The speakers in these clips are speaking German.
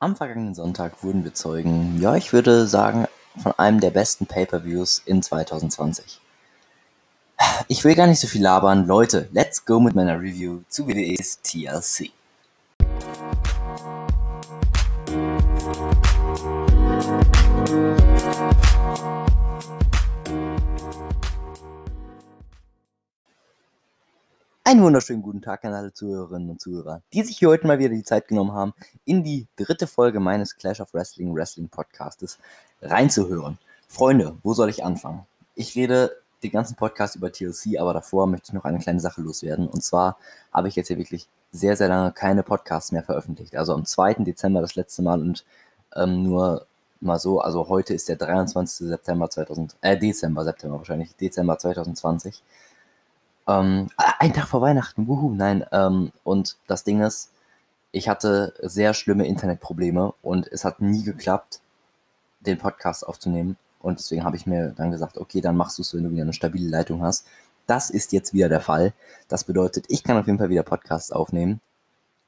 Am vergangenen Sonntag wurden wir Zeugen, ja, ich würde sagen, von einem der besten Pay-per-Views in 2020. Ich will gar nicht so viel labern. Leute, let's go mit meiner Review zu WWE's TLC. Einen wunderschönen guten Tag an alle Zuhörerinnen und Zuhörer, die sich hier heute mal wieder die Zeit genommen haben, in die dritte Folge meines Clash of Wrestling Wrestling Podcastes reinzuhören. Freunde, wo soll ich anfangen? Ich rede den ganzen Podcast über TLC, aber davor möchte ich noch eine kleine Sache loswerden. Und zwar habe ich jetzt hier wirklich sehr, sehr lange keine Podcasts mehr veröffentlicht. Also am 2. Dezember das letzte Mal und ähm, nur mal so, also heute ist der 23. September 2000, äh, Dezember, September wahrscheinlich, Dezember 2020. Ähm, ein Tag vor Weihnachten, wuhu, nein. Ähm, und das Ding ist, ich hatte sehr schlimme Internetprobleme und es hat nie geklappt, den Podcast aufzunehmen. Und deswegen habe ich mir dann gesagt, okay, dann machst du es, wenn du wieder eine stabile Leitung hast. Das ist jetzt wieder der Fall. Das bedeutet, ich kann auf jeden Fall wieder Podcasts aufnehmen,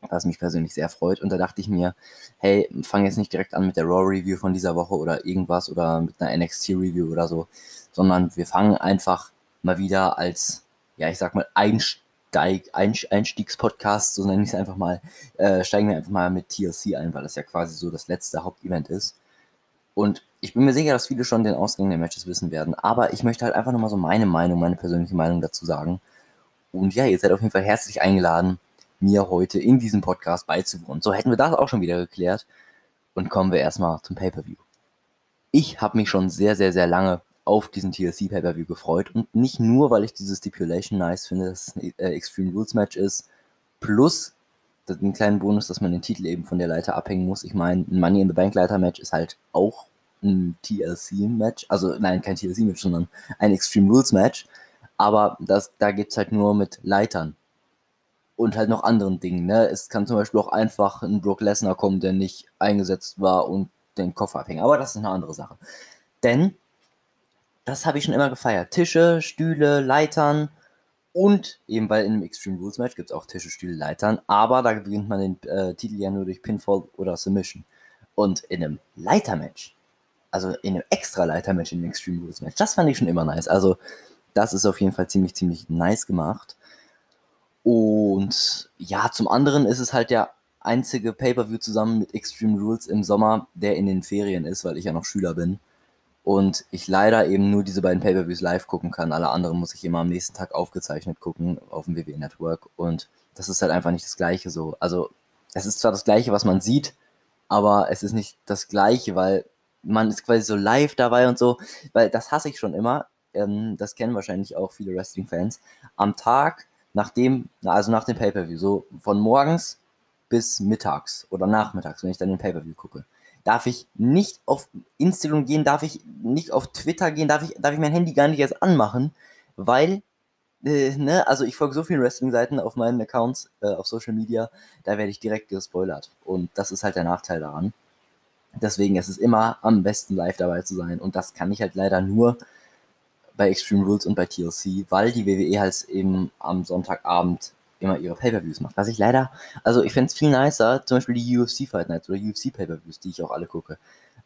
was mich persönlich sehr freut. Und da dachte ich mir, hey, fang jetzt nicht direkt an mit der Raw Review von dieser Woche oder irgendwas oder mit einer NXT Review oder so, sondern wir fangen einfach mal wieder als ja, ich sag mal, Einsteig, Einstiegspodcast, so nenne ich es einfach mal, äh, steigen wir einfach mal mit TLC ein, weil das ja quasi so das letzte Hauptevent ist. Und ich bin mir sicher, dass viele schon den Ausgang der Matches wissen werden, aber ich möchte halt einfach nochmal so meine Meinung, meine persönliche Meinung dazu sagen. Und ja, ihr seid auf jeden Fall herzlich eingeladen, mir heute in diesem Podcast beizuwohnen. So hätten wir das auch schon wieder geklärt. Und kommen wir erstmal zum Pay-Per-View. Ich habe mich schon sehr, sehr, sehr lange auf diesen TLC Pay-Per-View gefreut. Und nicht nur, weil ich diese Stipulation nice finde, dass es ein äh, Extreme Rules Match ist, plus den kleinen Bonus, dass man den Titel eben von der Leiter abhängen muss. Ich meine, ein Money in the Bank Leiter Match ist halt auch ein TLC Match. Also, nein, kein TLC Match, sondern ein Extreme Rules Match. Aber das, da es halt nur mit Leitern. Und halt noch anderen Dingen. Ne? Es kann zum Beispiel auch einfach ein Brock Lesnar kommen, der nicht eingesetzt war und den Koffer abhängen. Aber das ist eine andere Sache. Denn das habe ich schon immer gefeiert. Tische, Stühle, Leitern und eben, weil in einem Extreme Rules Match gibt es auch Tische, Stühle, Leitern, aber da gewinnt man den äh, Titel ja nur durch Pinfall oder Submission. Und in einem Leitermatch, also in einem extra Leitermatch in einem Extreme Rules Match, das fand ich schon immer nice. Also, das ist auf jeden Fall ziemlich, ziemlich nice gemacht. Und ja, zum anderen ist es halt der einzige Pay-Per-View zusammen mit Extreme Rules im Sommer, der in den Ferien ist, weil ich ja noch Schüler bin und ich leider eben nur diese beiden Pay-Per-Views live gucken kann. Alle anderen muss ich immer am nächsten Tag aufgezeichnet gucken auf dem WWE Network und das ist halt einfach nicht das Gleiche so. Also es ist zwar das Gleiche, was man sieht, aber es ist nicht das Gleiche, weil man ist quasi so live dabei und so, weil das hasse ich schon immer. Ähm, das kennen wahrscheinlich auch viele Wrestling-Fans. Am Tag, nachdem, also nach dem Pay-Per-View, so von morgens bis mittags oder nachmittags, wenn ich dann den Pay-Per-View gucke darf ich nicht auf Instagram gehen, darf ich nicht auf Twitter gehen, darf ich, darf ich mein Handy gar nicht erst anmachen, weil, äh, ne, also ich folge so vielen Wrestling-Seiten auf meinen Accounts, äh, auf Social Media, da werde ich direkt gespoilert. Und das ist halt der Nachteil daran. Deswegen ist es immer am besten live dabei zu sein. Und das kann ich halt leider nur bei Extreme Rules und bei TLC, weil die WWE halt eben am Sonntagabend immer ihre Pay-Per-Views macht. Was ich leider, also ich fände es viel nicer, zum Beispiel die UFC Fight Nights oder UFC Pay-Per-Views, die ich auch alle gucke.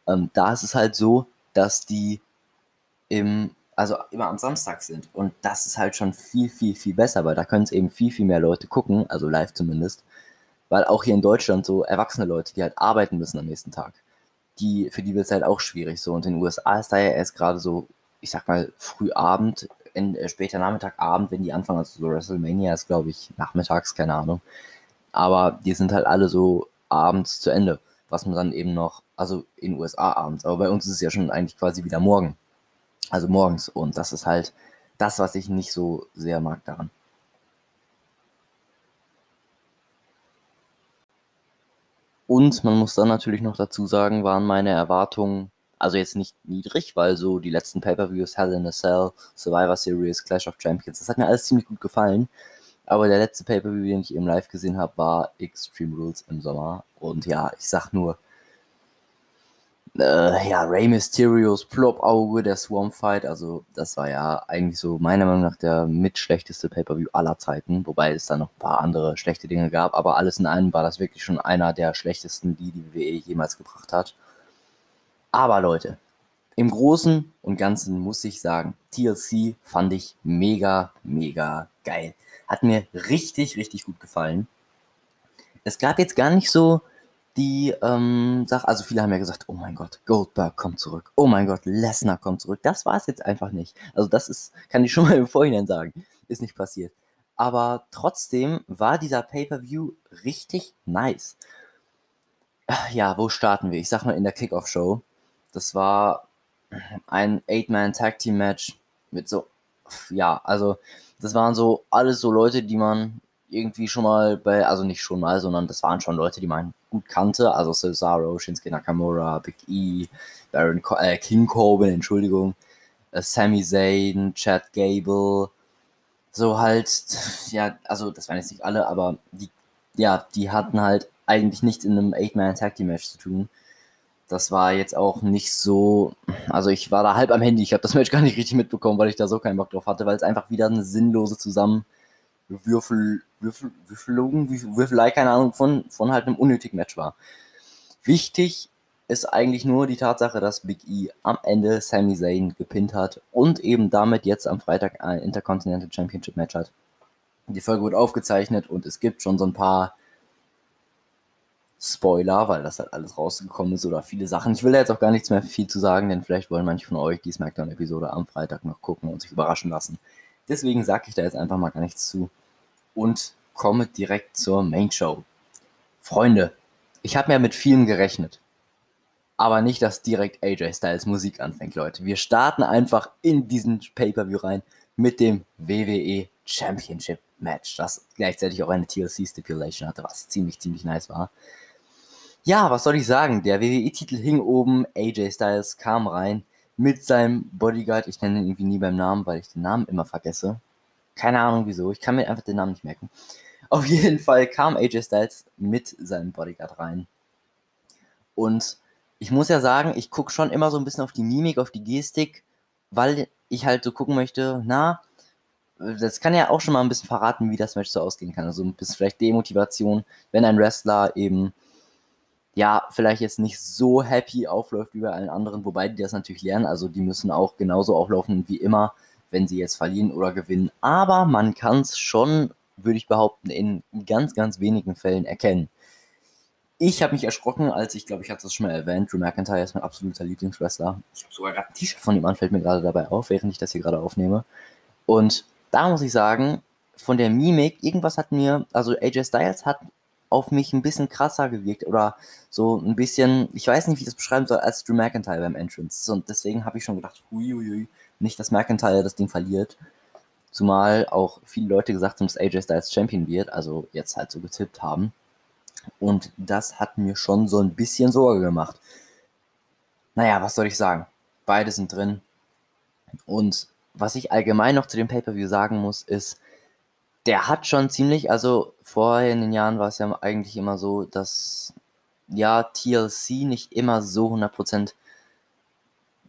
Ähm, da ist es halt so, dass die im, also immer am Samstag sind. Und das ist halt schon viel, viel, viel besser, weil da können es eben viel, viel mehr Leute gucken, also live zumindest. Weil auch hier in Deutschland so erwachsene Leute, die halt arbeiten müssen am nächsten Tag, die, für die wird es halt auch schwierig so. Und in den USA ist da ja erst gerade so, ich sag mal, früh Abend, in, äh, später Nachmittag, Abend, wenn die anfangen, also so WrestleMania ist, glaube ich, nachmittags, keine Ahnung. Aber die sind halt alle so abends zu Ende, was man dann eben noch, also in den USA abends, aber bei uns ist es ja schon eigentlich quasi wieder morgen. Also morgens. Und das ist halt das, was ich nicht so sehr mag daran. Und man muss dann natürlich noch dazu sagen, waren meine Erwartungen also jetzt nicht niedrig, weil so die letzten Pay-Per-Views, Hell in a Cell, Survivor Series, Clash of Champions, das hat mir alles ziemlich gut gefallen. Aber der letzte Pay-Per-View, den ich eben live gesehen habe, war Extreme Rules im Sommer. Und ja, ich sag nur, Äh, ja, Rey Mysterios Plop-Auge, der Swarm Fight, also das war ja eigentlich so meiner Meinung nach der mitschlechteste Pay-Per-View aller Zeiten, wobei es da noch ein paar andere schlechte Dinge gab, aber alles in einem war das wirklich schon einer der schlechtesten, die die WWE jemals gebracht hat. Aber Leute, im Großen und Ganzen muss ich sagen, TLC fand ich mega, mega geil. Hat mir richtig, richtig gut gefallen. Es gab jetzt gar nicht so die ähm, Sache, also viele haben ja gesagt, oh mein Gott, Goldberg kommt zurück, oh mein Gott, Lesnar kommt zurück. Das war es jetzt einfach nicht. Also das ist, kann ich schon mal im Vorhinein sagen, ist nicht passiert. Aber trotzdem war dieser Pay-per-View richtig nice. Ja, wo starten wir? Ich sag mal in der Kickoff-Show. Das war ein Eight-Man-Tag-Team-Match mit so, ja, also das waren so alles so Leute, die man irgendwie schon mal bei, also nicht schon mal, sondern das waren schon Leute, die man gut kannte, also Cesaro, Shinsuke Nakamura, Big E, Baron Co äh, King Corbin, Entschuldigung, äh, Sami Zayn, Chad Gable, so halt, ja, also das waren jetzt nicht alle, aber die, ja, die hatten halt eigentlich nichts in einem Eight-Man-Tag-Team-Match zu tun. Das war jetzt auch nicht so, also ich war da halb am Handy, ich habe das Match gar nicht richtig mitbekommen, weil ich da so keinen Bock drauf hatte, weil es einfach wieder eine sinnlose Zusammen Würfel, Würfelei, keine Ahnung, von, von halt einem unnötigen Match war. Wichtig ist eigentlich nur die Tatsache, dass Big E am Ende Sami Zayn gepinnt hat und eben damit jetzt am Freitag ein Intercontinental Championship Match hat. Die Folge wird aufgezeichnet und es gibt schon so ein paar Spoiler, weil das halt alles rausgekommen ist oder viele Sachen. Ich will da jetzt auch gar nichts mehr viel zu sagen, denn vielleicht wollen manche von euch die SmackDown-Episode am Freitag noch gucken und sich überraschen lassen. Deswegen sage ich da jetzt einfach mal gar nichts zu und komme direkt zur Main Show. Freunde, ich habe ja mit vielem gerechnet. Aber nicht, dass direkt AJ Styles Musik anfängt, Leute. Wir starten einfach in diesen Pay-Per-View rein mit dem WWE Championship Match, das gleichzeitig auch eine TLC Stipulation hatte, was ziemlich, ziemlich nice war. Ja, was soll ich sagen? Der WWE-Titel hing oben, AJ Styles kam rein, mit seinem Bodyguard. Ich nenne ihn irgendwie nie beim Namen, weil ich den Namen immer vergesse. Keine Ahnung wieso. Ich kann mir einfach den Namen nicht merken. Auf jeden Fall kam AJ Styles mit seinem Bodyguard rein. Und ich muss ja sagen, ich gucke schon immer so ein bisschen auf die Mimik, auf die Gestik, weil ich halt so gucken möchte, na, das kann ja auch schon mal ein bisschen verraten, wie das Match so ausgehen kann. Also ein bisschen vielleicht Demotivation, wenn ein Wrestler eben ja, vielleicht jetzt nicht so happy aufläuft wie bei allen anderen, wobei die das natürlich lernen. Also die müssen auch genauso auflaufen wie immer, wenn sie jetzt verlieren oder gewinnen. Aber man kann es schon, würde ich behaupten, in ganz, ganz wenigen Fällen erkennen. Ich habe mich erschrocken, als ich glaube, ich hatte das schon mal erwähnt. Drew McIntyre ist mein absoluter Lieblingswrestler. Ich habe sogar gerade ein T-Shirt von ihm an, fällt mir gerade dabei auf, während ich das hier gerade aufnehme. Und da muss ich sagen, von der Mimik, irgendwas hat mir, also AJ Styles hat auf mich ein bisschen krasser gewirkt oder so ein bisschen, ich weiß nicht, wie ich das beschreiben soll, als Drew McIntyre beim Entrance. Und deswegen habe ich schon gedacht, huiuiui, nicht, dass McIntyre das Ding verliert. Zumal auch viele Leute gesagt haben, dass AJ Styles Champion wird, also jetzt halt so getippt haben. Und das hat mir schon so ein bisschen Sorge gemacht. Naja, was soll ich sagen? Beide sind drin. Und was ich allgemein noch zu dem Pay-Per-View sagen muss, ist, der hat schon ziemlich, also vorher in den Jahren war es ja eigentlich immer so, dass ja TLC nicht immer so 100%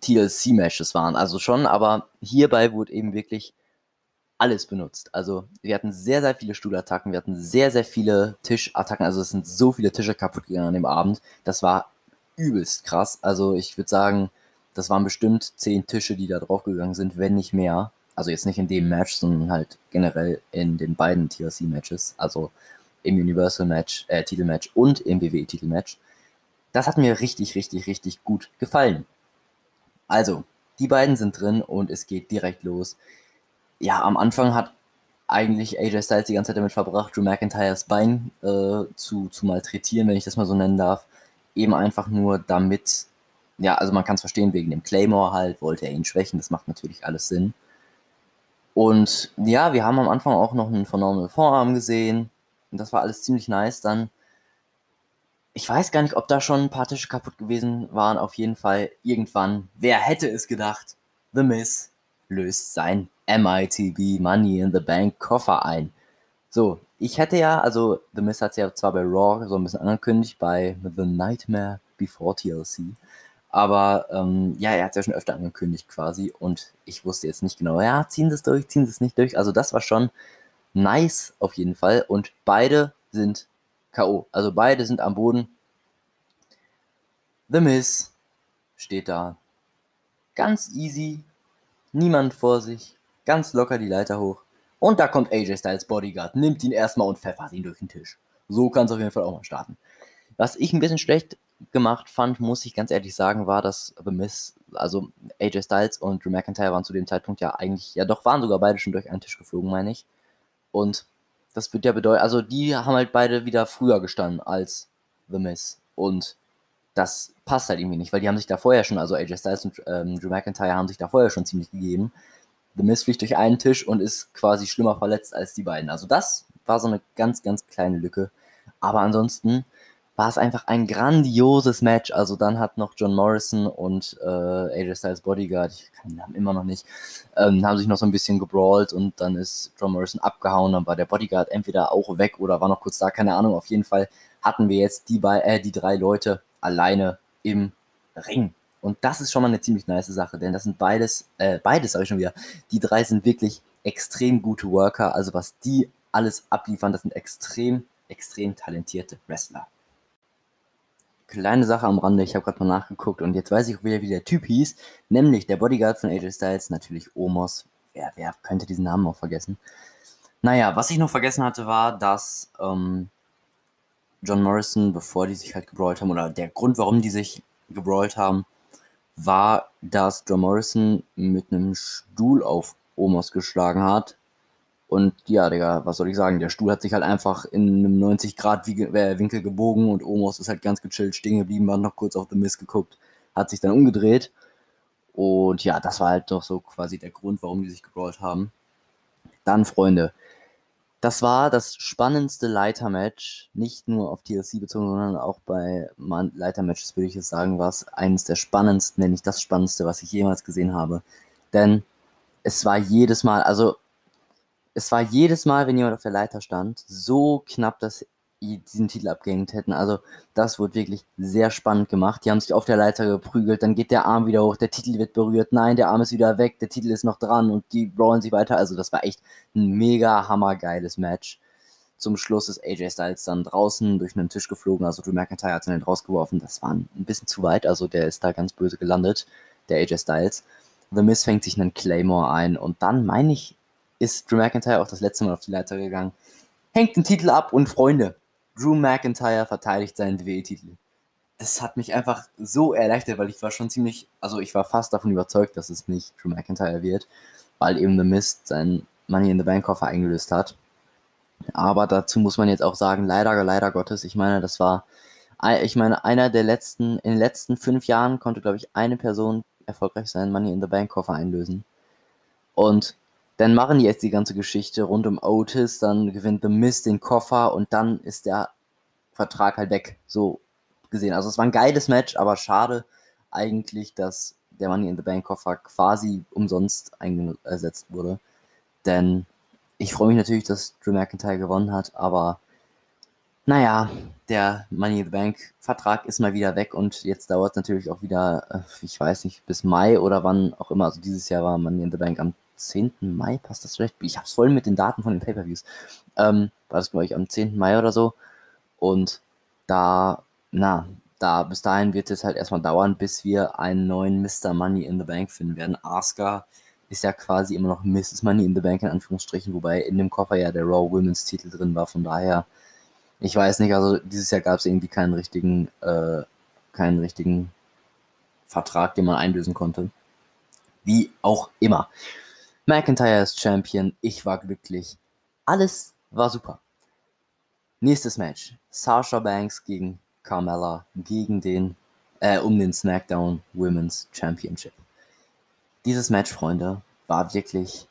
TLC-Matches waren. Also schon, aber hierbei wurde eben wirklich alles benutzt. Also wir hatten sehr, sehr viele Stuhlattacken, wir hatten sehr, sehr viele Tischattacken. Also es sind so viele Tische kaputt gegangen an dem Abend. Das war übelst krass. Also ich würde sagen, das waren bestimmt zehn Tische, die da draufgegangen sind, wenn nicht mehr. Also jetzt nicht in dem Match, sondern halt generell in den beiden TLC-Matches, also im Universal-Match, äh, Titelmatch und im WWE-Titelmatch. Das hat mir richtig, richtig, richtig gut gefallen. Also, die beiden sind drin und es geht direkt los. Ja, am Anfang hat eigentlich AJ Styles die ganze Zeit damit verbracht, Drew McIntyres Bein äh, zu, zu malträtieren, wenn ich das mal so nennen darf. Eben einfach nur damit, ja, also man kann es verstehen, wegen dem Claymore halt, wollte er ihn schwächen, das macht natürlich alles Sinn. Und ja, wir haben am Anfang auch noch einen Phenomenal Vorarm gesehen. Und das war alles ziemlich nice. Dann, ich weiß gar nicht, ob da schon ein paar Tische kaputt gewesen waren. Auf jeden Fall irgendwann, wer hätte es gedacht, The Miz löst sein MITB Money in the Bank Koffer ein. So, ich hätte ja, also The Miz hat es ja zwar bei Raw so ein bisschen angekündigt, bei The Nightmare Before TLC, Aber ähm, ja, er hat es ja schon öfter angekündigt quasi und ich wusste jetzt nicht genau, ja, ziehen sie es durch, ziehen sie es nicht durch. Also das war schon nice auf jeden Fall und beide sind K.O. Also beide sind am Boden. The Miz steht da. Ganz easy. Niemand vor sich. Ganz locker die Leiter hoch. Und da kommt AJ Styles Bodyguard, nimmt ihn erstmal und pfeffert ihn durch den Tisch. So kann es auf jeden Fall auch mal starten. Was ich ein bisschen schlecht gemacht fand, muss ich ganz ehrlich sagen, war, dass The Miz, also AJ Styles und Drew McIntyre waren zu dem Zeitpunkt ja eigentlich, ja doch, waren sogar beide schon durch einen Tisch geflogen, meine ich. Und das wird ja bedeuten, also die haben halt beide wieder früher gestanden als The Miz. Und das passt halt irgendwie nicht, weil die haben sich da vorher schon, also AJ Styles und ähm, Drew McIntyre haben sich da vorher schon ziemlich gegeben. The Miz fliegt durch einen Tisch und ist quasi schlimmer verletzt als die beiden. Also das war so eine ganz, ganz kleine Lücke. Aber ansonsten war es einfach ein grandioses Match. Also dann hat noch John Morrison und äh, AJ Styles Bodyguard, ich kann den Namen immer noch nicht, ähm, haben sich noch so ein bisschen gebrawlt und dann ist John Morrison abgehauen. Dann war der Bodyguard entweder auch weg oder war noch kurz da, keine Ahnung. Auf jeden Fall hatten wir jetzt die, äh, die drei Leute alleine im Ring. Und das ist schon mal eine ziemlich nice Sache, denn das sind beides, äh, beides habe ich schon wieder. Die drei sind wirklich extrem gute Worker. Also was die alles abliefern, das sind extrem, extrem talentierte Wrestler. Kleine Sache am Rande, ich habe gerade mal nachgeguckt und jetzt weiß ich wieder, wie der Typ hieß, nämlich der Bodyguard von AJ Styles, natürlich Omos. Wer, wer könnte diesen Namen auch vergessen? Naja, was ich noch vergessen hatte, war, dass ähm, John Morrison, bevor die sich halt gebrawlt haben, oder der Grund, warum die sich gebrawlt haben, war, dass John Morrison mit einem Stuhl auf Omos geschlagen hat und ja, Digga, was soll ich sagen? Der Stuhl hat sich halt einfach in einem 90-Grad-Winkel gebogen und Omos ist halt ganz gechillt stehen geblieben, hat noch kurz auf The Mist geguckt, hat sich dann umgedreht. Und ja, das war halt doch so quasi der Grund, warum die sich gebrawlt haben. Dann, Freunde, das war das spannendste Leitermatch, nicht nur auf TLC bezogen, sondern auch bei Leitermatches, würde ich jetzt sagen, war es eines der spannendsten, wenn nicht das spannendste, was ich jemals gesehen habe. Denn es war jedes Mal, also es war jedes Mal, wenn jemand auf der Leiter stand, so knapp, dass die diesen Titel abgehängt hätten. Also das wurde wirklich sehr spannend gemacht. Die haben sich auf der Leiter geprügelt, dann geht der Arm wieder hoch, der Titel wird berührt, nein, der Arm ist wieder weg, der Titel ist noch dran und die rollen sich weiter. Also das war echt ein mega hammergeiles Match. Zum Schluss ist AJ Styles dann draußen durch einen Tisch geflogen, also Drew McIntyre hat ihn dann rausgeworfen. Das war ein bisschen zu weit, also der ist da ganz böse gelandet, der AJ Styles. The Miz fängt sich einen Claymore ein und dann meine ich, ist Drew McIntyre auch das letzte Mal auf die Leiter gegangen, hängt den Titel ab und Freunde, Drew McIntyre verteidigt seinen WWE-Titel. Das hat mich einfach so erleichtert, weil ich war schon ziemlich, also ich war fast davon überzeugt, dass es nicht Drew McIntyre wird, weil eben The Mist sein Money in the Bank Koffer eingelöst hat. Aber dazu muss man jetzt auch sagen, leider, leider Gottes, ich meine, das war, ich meine, einer der letzten, in den letzten fünf Jahren konnte, glaube ich, eine Person erfolgreich seinen Money in the Bank Koffer einlösen. Und dann machen die jetzt die ganze Geschichte rund um Otis, dann gewinnt The Mist den Koffer und dann ist der Vertrag halt weg. So gesehen. Also es war ein geiles Match, aber schade eigentlich, dass der Money in the Bank Koffer quasi umsonst eingesetzt wurde. Denn ich freue mich natürlich, dass Drew McIntyre gewonnen hat, aber naja, der Money in the Bank Vertrag ist mal wieder weg und jetzt dauert es natürlich auch wieder, äh, ich weiß nicht, bis Mai oder wann auch immer. Also dieses Jahr war Money in the Bank am 10. Mai, passt das vielleicht? Ich hab's voll mit den Daten von den Pay-Per-Views. Ähm, war das, glaube ich, am 10. Mai oder so. Und da, na, da bis dahin wird es halt erstmal dauern, bis wir einen neuen Mr. Money in the Bank finden werden. Asuka ist ja quasi immer noch Mrs. Money in the Bank in Anführungsstrichen, wobei in dem Koffer ja der Raw Women's Titel drin war. Von daher, ich weiß nicht, also dieses Jahr gab es irgendwie keinen richtigen, äh, keinen richtigen Vertrag, den man einlösen konnte. Wie auch immer. McIntyre ist Champion. Ich war glücklich. Alles war super. Nächstes Match. Sasha Banks gegen Carmella gegen den, äh, um den SmackDown Women's Championship. Dieses Match, Freunde, war wirklich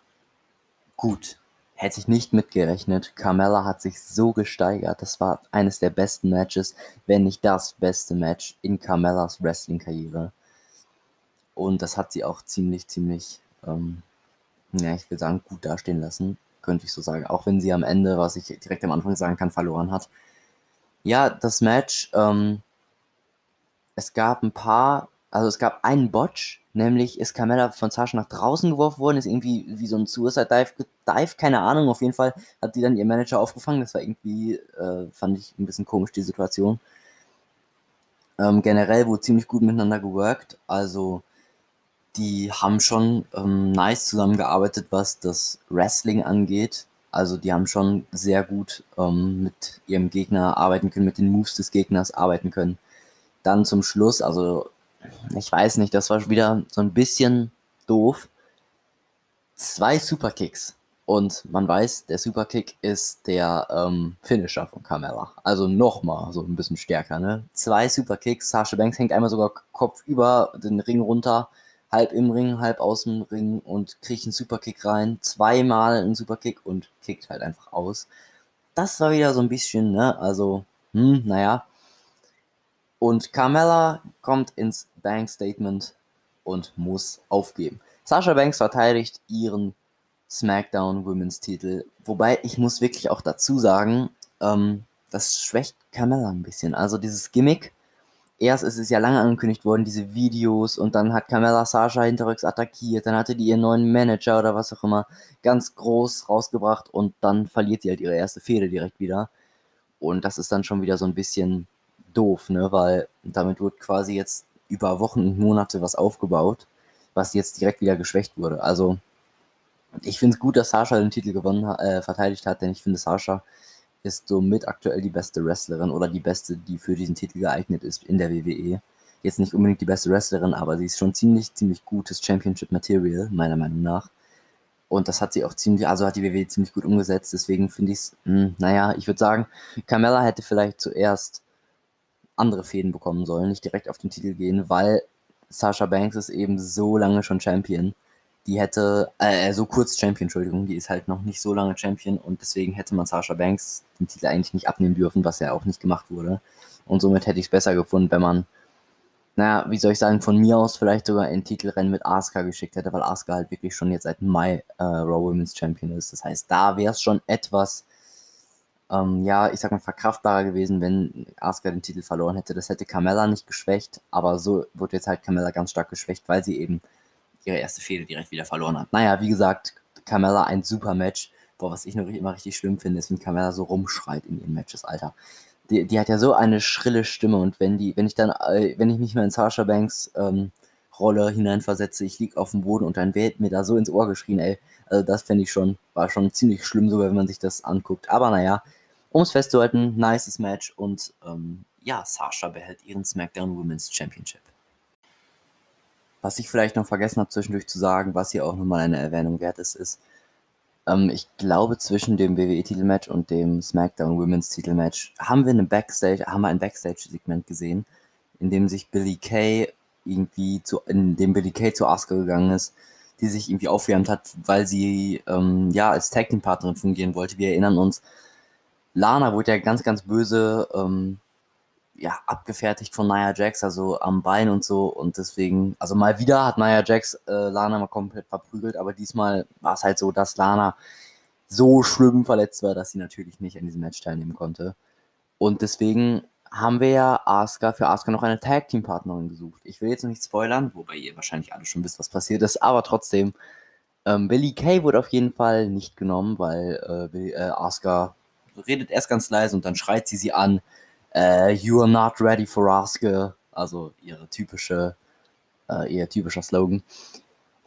gut. Hätte ich nicht mitgerechnet. Carmella hat sich so gesteigert. Das war eines der besten Matches, wenn nicht das beste Match in Carmellas Wrestling-Karriere. Und das hat sie auch ziemlich, ziemlich ähm, ja, ich will sagen, gut dastehen lassen, könnte ich so sagen. Auch wenn sie am Ende, was ich direkt am Anfang sagen kann, verloren hat. Ja, das Match, ähm, es gab ein paar, also es gab einen Botch, nämlich ist Carmella von Sascha nach draußen geworfen worden, ist irgendwie wie so ein Suicide Dive, Dive, keine Ahnung, auf jeden Fall hat die dann ihr Manager aufgefangen, das war irgendwie, äh, fand ich ein bisschen komisch, die Situation. Ähm, generell wurde ziemlich gut miteinander geworkt, also die haben schon ähm, nice zusammengearbeitet, was das Wrestling angeht. Also die haben schon sehr gut ähm, mit ihrem Gegner arbeiten können, mit den Moves des Gegners arbeiten können. Dann zum Schluss, also ich weiß nicht, das war wieder so ein bisschen doof. Zwei Superkicks. Und man weiß, der Superkick ist der ähm, Finisher von Carmella. Also nochmal so ein bisschen stärker, ne? Zwei Superkicks. Sasha Banks hängt einmal sogar Kopf über den Ring runter, halb im Ring, halb aus dem Ring und kriegt einen Superkick rein. Zweimal einen Superkick und kickt halt einfach aus. Das war wieder so ein bisschen, ne? Also, hm, naja. Und Carmella kommt ins Bank Statement und muss aufgeben. Sasha Banks verteidigt ihren SmackDown Women's Titel. Wobei ich muss wirklich auch dazu sagen, ähm, das schwächt Carmella ein bisschen. Also dieses Gimmick, erst ist es ja lange angekündigt worden, diese Videos, und dann hat Carmella Sasha hinterrücks attackiert, dann hatte die ihren neuen Manager oder was auch immer ganz groß rausgebracht und dann verliert sie halt ihre erste Fehde direkt wieder. Und das ist dann schon wieder so ein bisschen doof, ne? Weil damit wird quasi jetzt über Wochen und Monate was aufgebaut, was jetzt direkt wieder geschwächt wurde. Also ich finde es gut, dass Sasha den Titel gewonnen äh, verteidigt hat, denn ich finde, Sasha ist somit aktuell die beste Wrestlerin oder die beste, die für diesen Titel geeignet ist in der WWE. Jetzt nicht unbedingt die beste Wrestlerin, aber sie ist schon ziemlich, ziemlich gutes Championship Material, meiner Meinung nach. Und das hat sie auch ziemlich, also hat die WWE ziemlich gut umgesetzt. Deswegen finde ich es, hm, naja, ich würde sagen, Carmella hätte vielleicht zuerst andere Fäden bekommen sollen, nicht direkt auf den Titel gehen, weil Sasha Banks ist eben so lange schon Champion die hätte, äh, so kurz Champion, Entschuldigung, die ist halt noch nicht so lange Champion und deswegen hätte man Sasha Banks den Titel eigentlich nicht abnehmen dürfen, was ja auch nicht gemacht wurde. Und somit hätte ich es besser gefunden, wenn man, naja, wie soll ich sagen, von mir aus vielleicht sogar ein Titelrennen mit Asuka geschickt hätte, weil Asuka halt wirklich schon jetzt seit Mai äh, Raw Women's Champion ist. Das heißt, da wäre es schon etwas, ähm, ja, ich sag mal, verkraftbarer gewesen, wenn Asuka den Titel verloren hätte. Das hätte Carmella nicht geschwächt, aber so wird jetzt halt Carmella ganz stark geschwächt, weil sie eben ihre erste Fehde direkt wieder verloren hat. Naja, wie gesagt, Carmella ein super Match. Boah, was ich noch immer richtig schlimm finde, ist, wenn Carmella so rumschreit in ihren Matches, Alter. Die, die hat ja so eine schrille Stimme und wenn die, wenn ich dann, äh, wenn ich mich mal in Sasha Banks ähm, Rolle hineinversetze, ich lieg auf dem Boden und dann wird mir da so ins Ohr geschrien, ey. Also das fände ich schon, war schon ziemlich schlimm sogar, wenn man sich das anguckt. Aber naja, um es festzuhalten, nices Match und ähm, ja, Sasha behält ihren SmackDown Women's Championship. Was ich vielleicht noch vergessen habe zwischendurch zu sagen, was hier auch nochmal eine Erwähnung wert ist, ist, ähm, ich glaube zwischen dem WWE-Titelmatch und dem SmackDown Women's Titelmatch haben wir eine Backstage, haben wir ein Backstage-Segment gesehen, in dem sich Billy Kay irgendwie zu, in dem Billy Kay zu Asuka gegangen ist, die sich irgendwie aufwärmt hat, weil sie ähm, ja als Tag Team Partnerin fungieren wollte. Wir erinnern uns, Lana wurde ja ganz, ganz böse ähm, ja, abgefertigt von Nia Jax, also am Bein und so. Und deswegen, also mal wieder hat Nia Jax äh, Lana mal komplett verprügelt, aber diesmal war es halt so, dass Lana so schlimm verletzt war, dass sie natürlich nicht an diesem Match teilnehmen konnte. Und deswegen haben wir ja Asuka für Asuka noch eine Tag Team Partnerin gesucht. Ich will jetzt noch nicht spoilern, wobei ihr wahrscheinlich alle schon wisst, was passiert ist, aber trotzdem, ähm, Billy Kay wurde auf jeden Fall nicht genommen, weil äh, äh, Asuka redet erst ganz leise und dann schreit sie sie an äh, You are not ready for Asuka, also ihre typische, äh, ihr typischer Slogan.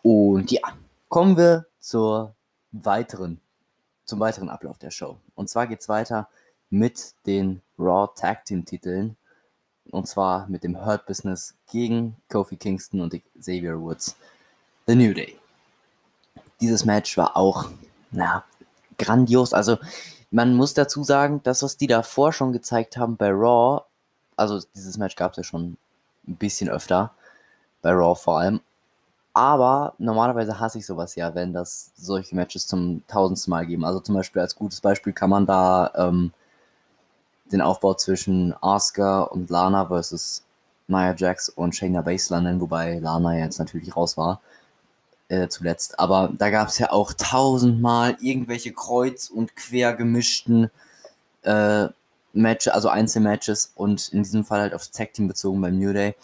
Und ja, kommen wir zur weiteren, zum weiteren Ablauf der Show. Und zwar geht es weiter mit den Raw Tag Team Titeln. Und zwar mit dem Hurt Business gegen Kofi Kingston und Xavier Woods. The New Day. Dieses Match war auch, na, grandios. Also, man muss dazu sagen, das, was die davor schon gezeigt haben bei Raw, also dieses Match gab es ja schon ein bisschen öfter, bei Raw vor allem. Aber normalerweise hasse ich sowas ja, wenn das solche Matches zum tausendsten Mal geben. Also zum Beispiel als gutes Beispiel kann man da ähm, den Aufbau zwischen Asuka und Lana versus Nia Jax und Shayna Baszler nennen, wobei Lana jetzt natürlich raus war äh, zuletzt. Aber da gab es ja auch tausendmal irgendwelche kreuz- und quer gemischten äh, Matches, also Einzelmatches und in diesem Fall halt aufs Tag Team bezogen beim New Day.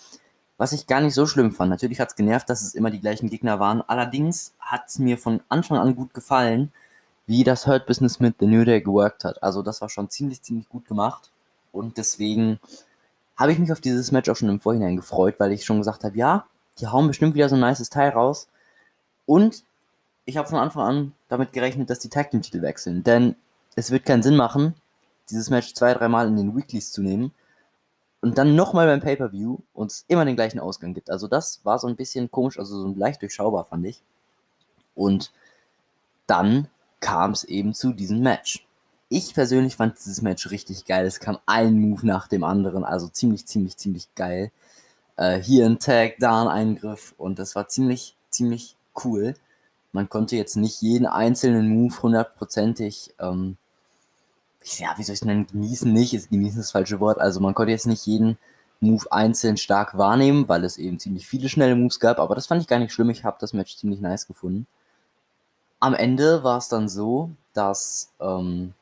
Was ich gar nicht so schlimm fand. Natürlich hat es genervt, dass es immer die gleichen Gegner waren. Allerdings hat es mir von Anfang an gut gefallen, wie das Hurt Business mit The New Day geworkt hat. Also das war schon ziemlich, ziemlich gut gemacht. Und deswegen habe ich mich auf dieses Match auch schon im Vorhinein gefreut, weil ich schon gesagt habe, ja, die hauen bestimmt wieder so ein nices Teil raus. Und ich habe von Anfang an damit gerechnet, dass die Tag Team Titel wechseln. Denn es wird keinen Sinn machen, dieses Match zwei, dreimal in den Weeklies zu nehmen und dann nochmal beim Pay-Per-View und es immer den gleichen Ausgang gibt. Also das war so ein bisschen komisch, also so leicht durchschaubar fand ich. Und dann kam es eben zu diesem Match. Ich persönlich fand dieses Match richtig geil. Es kam ein Move nach dem anderen, also ziemlich, ziemlich, ziemlich geil. Äh, hier ein Tag, da ein Eingriff und das war ziemlich, ziemlich cool. Man konnte jetzt nicht jeden einzelnen Move hundertprozentig, ähm, ja, wie soll ich es nennen, genießen nicht, ist genießen das falsche Wort. Also man konnte jetzt nicht jeden Move einzeln stark wahrnehmen, weil es eben ziemlich viele schnelle Moves gab, aber das fand ich gar nicht schlimm. Ich habe das Match ziemlich nice gefunden. Am Ende war es dann so, dass ähm,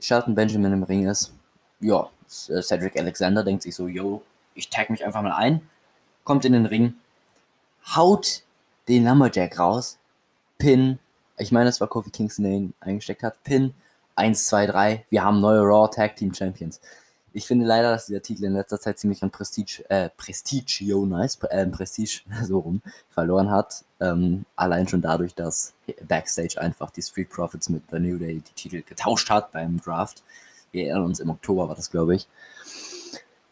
Shelton Benjamin im Ring ist. Ja, Cedric Alexander denkt sich so, yo, ich tag mich einfach mal ein, kommt in den Ring, haut den Lumberjack raus, Pin, ich meine, das war Kofi Kingston, der ihn eingesteckt hat, Pin, 1, 2, 3, wir haben neue Raw Tag Team Champions. Ich finde leider, dass dieser Titel in letzter Zeit ziemlich an Prestige, äh, Prestige, yo, nice, äh, Prestige, so rum, verloren hat. Ähm, allein schon dadurch, dass Backstage einfach die Street Profits mit The New Day die Titel getauscht hat beim Draft. Wir erinnern uns, im Oktober war das, glaube ich.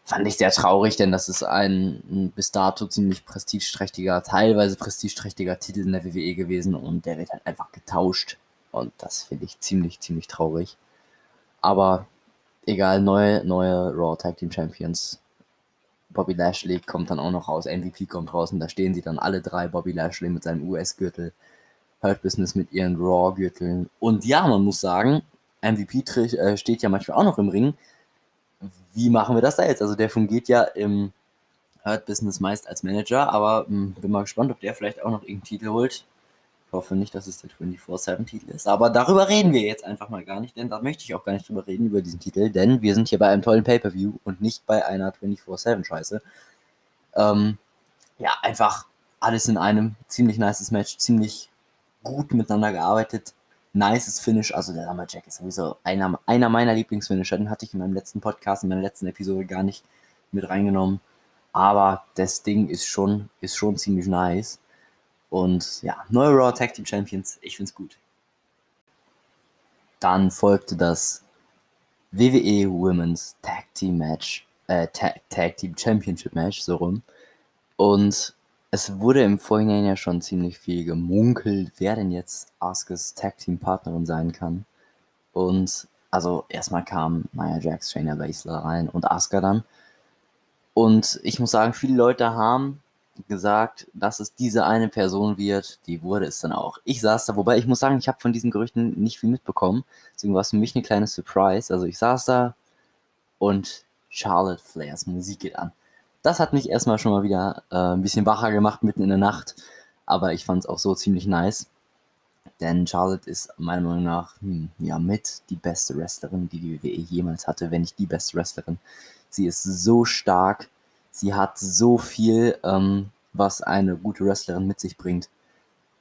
Fand ich sehr traurig, denn das ist ein, ein bis dato ziemlich prestigeträchtiger, teilweise prestigeträchtiger Titel in der WWE gewesen und der wird halt einfach getauscht. Und das finde ich ziemlich, ziemlich traurig. Aber egal, neue, neue Raw Tag Team Champions. Bobby Lashley kommt dann auch noch raus, MVP kommt raus und da stehen sie dann alle drei, Bobby Lashley mit seinem US-Gürtel, Hurt Business mit ihren Raw-Gürteln. Und ja, man muss sagen, MVP äh, steht ja manchmal auch noch im Ring. Wie machen wir das da jetzt? Also der fungiert ja im Hurt Business meist als Manager, aber mh, hm, bin mal gespannt, ob der vielleicht auch noch irgendeinen Titel holt hoffe nicht, dass es der 24-7-Titel ist. Aber darüber reden wir jetzt einfach mal gar nicht, denn da möchte ich auch gar nicht drüber reden, über diesen Titel, denn wir sind hier bei einem tollen Pay-Per-View und nicht bei einer 24-7-Scheiße. Ähm, ja, einfach alles in einem. Ziemlich nices Match, ziemlich gut miteinander gearbeitet. Nices Finish, also der Lumberjack ist sowieso einer, einer meiner Lieblingsfinisher. Den hatte ich in meinem letzten Podcast, in meiner letzten Episode gar nicht mit reingenommen. Aber das Ding ist schon, ist schon ziemlich nice. Und ja, neue Raw Tag Team Champions, ich find's gut. Dann folgte das WWE Women's Tag Team Match, äh, Tag, Tag Team Championship Match, so rum. Und es wurde im Vorhinein ja schon ziemlich viel gemunkelt, wer denn jetzt Asukas Tag Team Partnerin sein kann. Und also erstmal kam Nia Jax, Shayna Baszler rein und Asuka dann. Und ich muss sagen, viele Leute haben gesagt, dass es diese eine Person wird. Die wurde es dann auch. Ich saß da, wobei ich muss sagen, ich habe von diesen Gerüchten nicht viel mitbekommen. Deswegen war es für mich eine kleine Surprise. Also ich saß da und Charlotte Flairs Musik geht an. Das hat mich erstmal schon mal wieder äh, ein bisschen wacher gemacht mitten in der Nacht. Aber ich fand es auch so ziemlich nice. Denn Charlotte ist meiner Meinung nach hm, ja mit die beste Wrestlerin, die die WWE jemals hatte, wenn nicht die beste Wrestlerin. Sie ist so stark Sie hat so viel, ähm, was eine gute Wrestlerin mit sich bringt.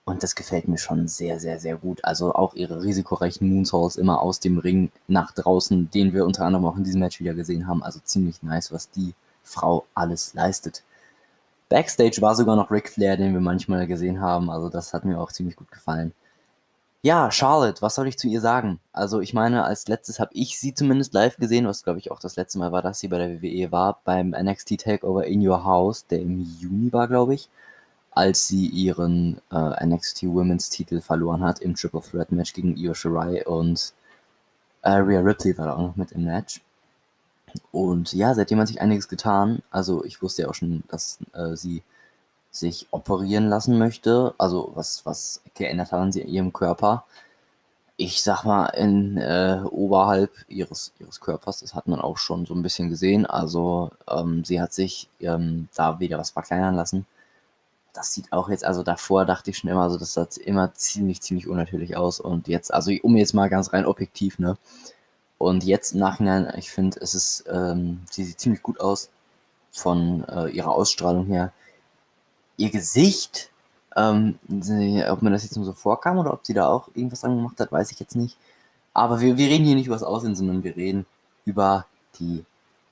Und das gefällt mir schon sehr, sehr, sehr gut. Also auch ihre risikoreichen Moonsaults immer aus dem Ring nach draußen, den wir unter anderem auch in diesem Match wieder gesehen haben. Also ziemlich nice, was die Frau alles leistet. Backstage war sogar noch Ric Flair, den wir manchmal gesehen haben. Also das hat mir auch ziemlich gut gefallen. Ja, Charlotte, was soll ich zu ihr sagen? Also ich meine, als letztes habe ich sie zumindest live gesehen, was glaube ich auch das letzte Mal war, dass sie bei der WWE war, beim NXT Takeover in Your House, der im Juni war, glaube ich, als sie ihren äh, NXT Women's Titel verloren hat im Triple Threat Match gegen Io Shirai und Rhea Ripley war da auch noch mit im Match. Und ja, seitdem hat sich einiges getan. Also ich wusste ja auch schon, dass äh, sie sich operieren lassen möchte, also was, was geändert hat an ihrem Körper. Ich sag mal, in äh, oberhalb ihres, ihres Körpers, das hat man auch schon so ein bisschen gesehen. Also ähm, sie hat sich ähm, da wieder was verkleinern lassen. Das sieht auch jetzt, also davor dachte ich schon immer, also das sah immer ziemlich, ziemlich unnatürlich aus. Und jetzt, also um jetzt mal ganz rein objektiv, ne? Und jetzt im Nachhinein, ich finde, es ist, ähm, sie sieht ziemlich gut aus. von äh, ihrer Ausstrahlung her. Ihr Gesicht, ähm, sie, ob mir das jetzt nur so vorkam oder ob sie da auch irgendwas dran gemacht hat, weiß ich jetzt nicht. Aber wir, wir reden hier nicht über das Aussehen, sondern wir reden über die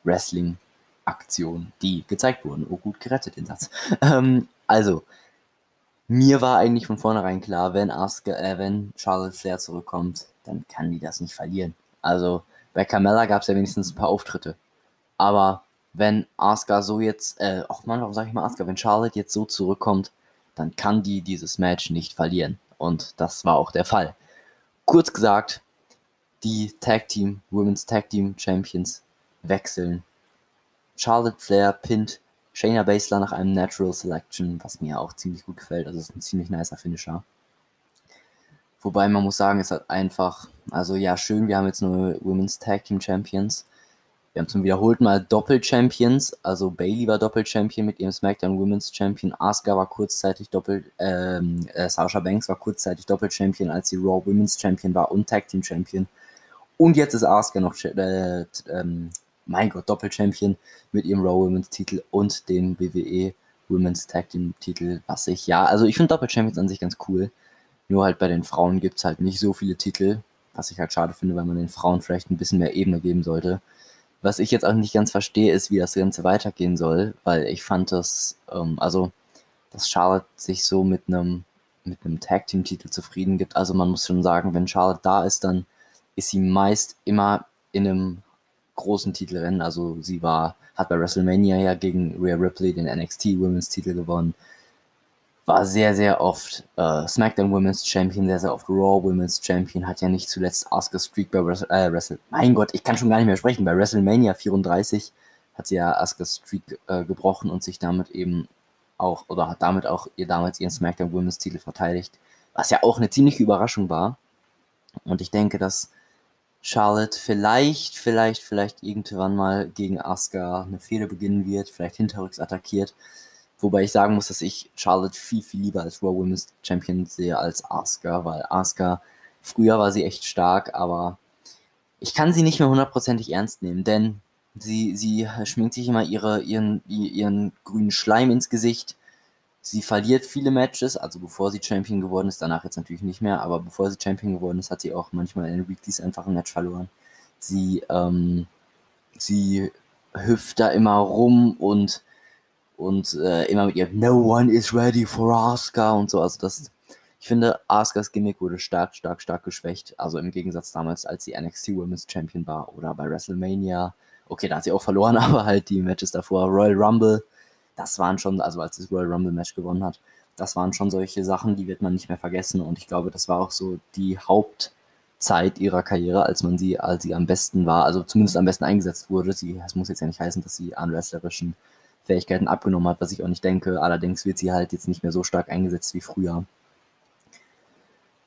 Wrestling-Aktionen, die gezeigt wurden. Oh, gut gerettet, den Satz. Ähm, also, mir war eigentlich von vornherein klar, wenn, Asuka, äh, wenn Charlotte Flair zurückkommt, dann kann die das nicht verlieren. Also, bei Carmella gab es ja wenigstens ein paar Auftritte. Aber wenn Asuka so jetzt, äh, ach man, warum sage ich mal Asuka, wenn Charlotte jetzt so zurückkommt, dann kann die dieses Match nicht verlieren. Und das war auch der Fall. Kurz gesagt, die Tag Team, Women's Tag Team Champions wechseln. Charlotte Flair pinnt Shayna Baszler nach einem Natural Selection, was mir auch ziemlich gut gefällt. Also es ist ein ziemlich nicer Finisher. Wobei man muss sagen, es hat einfach, also ja, schön, wir haben jetzt nur Women's Tag Team Champions. Wir haben zum wiederholten Mal Doppel-Champions. Also Bailey war Doppel-Champion mit ihrem SmackDown Women's Champion. Asuka war kurzzeitig Doppel, ähm, äh, Sasha Banks war kurzzeitig Doppel-Champion, als sie Raw Women's Champion war und Tag Team Champion. Und jetzt ist Asuka noch, äh, ähm, mein Gott, Doppel-Champion mit ihrem Raw Women's Titel und dem WWE Women's Tag Team Titel, was ich, ja, also ich finde Doppel-Champions an sich ganz cool. Nur halt bei den Frauen gibt es halt nicht so viele Titel, was ich halt schade finde, weil man den Frauen vielleicht ein bisschen mehr Ebene geben sollte. Was ich jetzt auch nicht ganz verstehe, ist, wie das Ganze weitergehen soll, weil ich fand das, ähm, also, dass Charlotte sich so mit einem mit Tag Team Titel zufrieden gibt. Also man muss schon sagen, wenn Charlotte da ist, dann ist sie meist immer in einem großen Titelrennen. Also sie war, hat bei WrestleMania ja gegen Rhea Ripley den NXT Women's Titel gewonnen war sehr, sehr oft äh, SmackDown Women's Champion, sehr, sehr oft Raw Women's Champion, hat ja nicht zuletzt Asuka Streak bei Wrestle, äh, Wrestle mein Gott, ich kann schon gar nicht mehr sprechen, bei WrestleMania 34 hat sie ja Asuka Streak äh, gebrochen und sich damit eben auch, oder hat damit auch ihr damals ihren SmackDown Women's Titel verteidigt, was ja auch eine ziemliche Überraschung war. Und ich denke, dass Charlotte vielleicht, vielleicht, vielleicht irgendwann mal gegen Asuka eine Fehde beginnen wird, vielleicht hinterrücks attackiert Wobei ich sagen muss, dass ich Charlotte viel, viel lieber als Raw Women's Champion sehe als Asuka, weil Asuka, früher war sie echt stark, aber ich kann sie nicht mehr hundertprozentig ernst nehmen, denn sie, sie schminkt sich immer ihre, ihren, ihren grünen Schleim ins Gesicht. Sie verliert viele Matches, also bevor sie Champion geworden ist, danach jetzt natürlich nicht mehr, aber bevor sie Champion geworden ist, hat sie auch manchmal in den Weeklies einfach ein Match verloren. Sie, ähm, sie hüpft da immer rum und und äh, immer mit ihr No one is ready for Asuka und so. Also das, ich finde, Asukas Gimmick wurde stark, stark, stark geschwächt. Also im Gegensatz damals, als sie NXT Women's Champion war oder bei WrestleMania. Okay, da hat sie auch verloren, aber halt die Matches davor. Royal Rumble, das waren schon, also als das Royal Rumble Match gewonnen hat, das waren schon solche Sachen, die wird man nicht mehr vergessen. Und ich glaube, das war auch so die Hauptzeit ihrer Karriere, als man sie, als sie am besten war, also zumindest am besten eingesetzt wurde. Sie, das muss jetzt ja nicht heißen, dass sie an wrestlerischen Fähigkeiten abgenommen hat, was ich auch nicht denke. Allerdings wird sie halt jetzt nicht mehr so stark eingesetzt wie früher.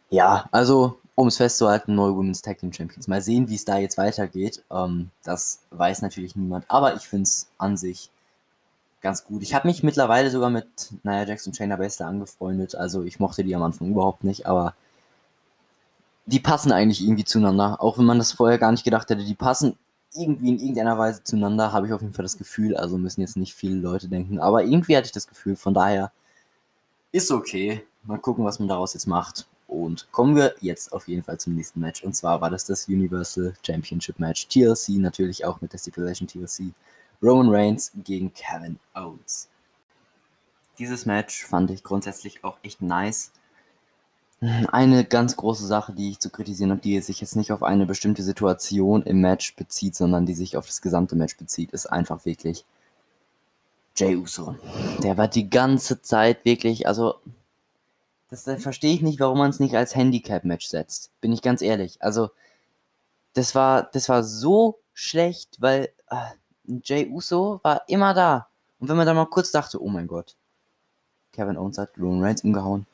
Ja, also um es festzuhalten, neue Women's Tag Team Champions. Mal sehen, wie es da jetzt weitergeht. Ähm, das weiß natürlich niemand, aber ich finde es an sich ganz gut. Ich habe mich mittlerweile sogar mit Nia Jax und Shayna Baszler angefreundet. Also ich mochte die am Anfang überhaupt nicht, aber die passen eigentlich irgendwie zueinander. Auch wenn man das vorher gar nicht gedacht hätte, die passen irgendwie in irgendeiner Weise zueinander, habe ich auf jeden Fall das Gefühl. Also müssen jetzt nicht viele Leute denken, aber irgendwie hatte ich das Gefühl. Von daher ist okay. Mal gucken, was man daraus jetzt macht. Und kommen wir jetzt auf jeden Fall zum nächsten Match. Und zwar war das das Universal Championship Match. TLC natürlich auch mit der Stipulation TLC. Roman Reigns gegen Kevin Owens. Dieses Match fand ich grundsätzlich auch echt nice. Eine ganz große Sache, die ich zu kritisieren habe, die sich jetzt nicht auf eine bestimmte Situation im Match bezieht, sondern die sich auf das gesamte Match bezieht, ist einfach wirklich Jay Uso. Der war die ganze Zeit wirklich, also das, das verstehe ich nicht, warum man es nicht als Handicap-Match setzt. Bin ich ganz ehrlich. Also das war, das war so schlecht, weil äh, Jay Uso war immer da. Und wenn man dann mal kurz dachte, oh mein Gott, Kevin Owens hat Roman Reigns umgehauen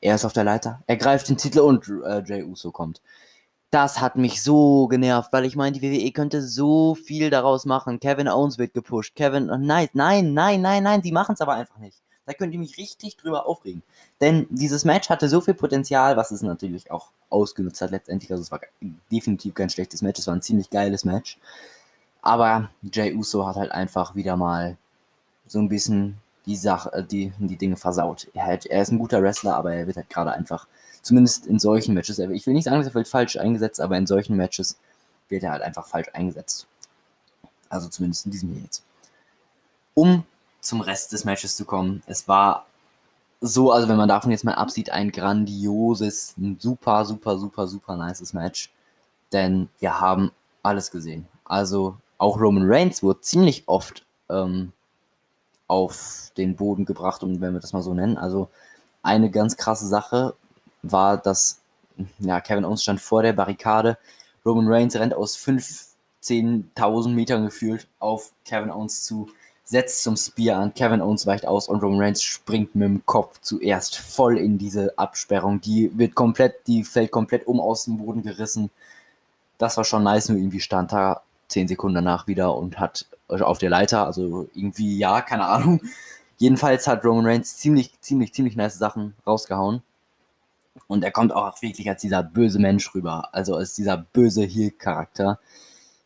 er ist auf der Leiter, er greift den Titel und äh, Jay Uso kommt. Das hat mich so genervt, weil ich meine, die WWE könnte so viel daraus machen. Kevin Owens wird gepusht. Kevin, oh nein, nein, nein, nein, nein, sie machen es aber einfach nicht. Da könnt ihr mich richtig drüber aufregen. Denn dieses Match hatte so viel Potenzial, was es natürlich auch ausgenutzt hat letztendlich. Also es war definitiv kein schlechtes Match, es war ein ziemlich geiles Match. Aber Jay Uso hat halt einfach wieder mal so ein bisschen die Sache, äh, die, die Dinge versaut. Er, halt, er ist ein guter Wrestler, aber er wird halt gerade einfach, zumindest in solchen Matches, ich will nicht sagen, dass er wird falsch eingesetzt, aber in solchen Matches wird er halt einfach falsch eingesetzt. Also zumindest in diesem hier jetzt. Um zum Rest des Matches zu kommen, es war so, also wenn man davon jetzt mal absieht, ein grandioses, ein super, super, super, super nices Match. Denn wir haben alles gesehen. Also auch Roman Reigns wurde ziemlich oft ähm, auf den Boden gebracht, und wenn wir das mal so nennen. Also eine ganz krasse Sache war, dass ja, Kevin Owens stand vor der Barrikade. Roman Reigns rennt aus 15.000 Metern gefühlt auf Kevin Owens zu, setzt zum Spear an. Kevin Owens weicht aus und Roman Reigns springt mit dem Kopf zuerst voll in diese Absperrung. Die wird komplett, die fällt komplett um aus dem Boden gerissen. Das war schon nice, nur irgendwie stand da 10 Sekunden danach wieder und hat auf der Leiter, also irgendwie, ja, keine Ahnung. Jedenfalls hat Roman Reigns ziemlich, ziemlich, ziemlich nice Sachen rausgehauen. Und er kommt auch wirklich als dieser böse Mensch rüber, also als dieser böse Heel-Charakter.